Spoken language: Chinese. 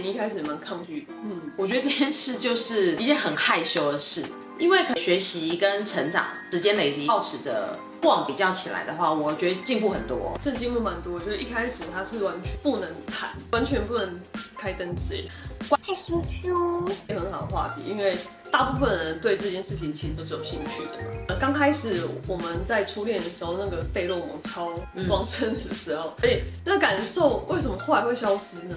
你一开始蛮抗拒，嗯，我觉得这件事就是一件很害羞的事，因为学习跟成长时间累积，保持着过往比较起来的话，我觉得进步很多。是进步蛮多，就是一开始他是完全不能谈，完全不能开灯之类的。太叔叔，也很好的话题，因为大部分人对这件事情其实都是有兴趣的嘛。刚开始我们在初恋的时候，那个费洛蒙超旺盛的时候，哎、以，那感受为什么后来会消失呢？